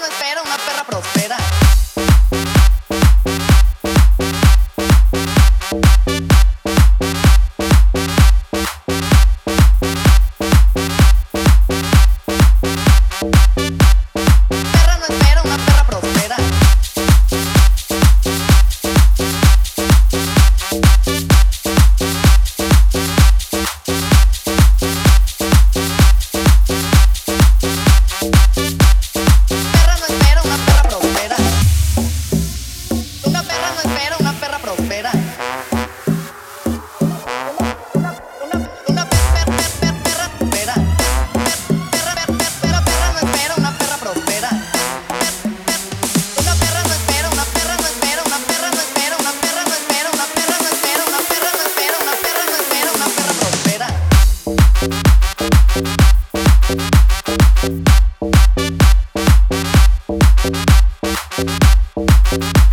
no una perra pro. you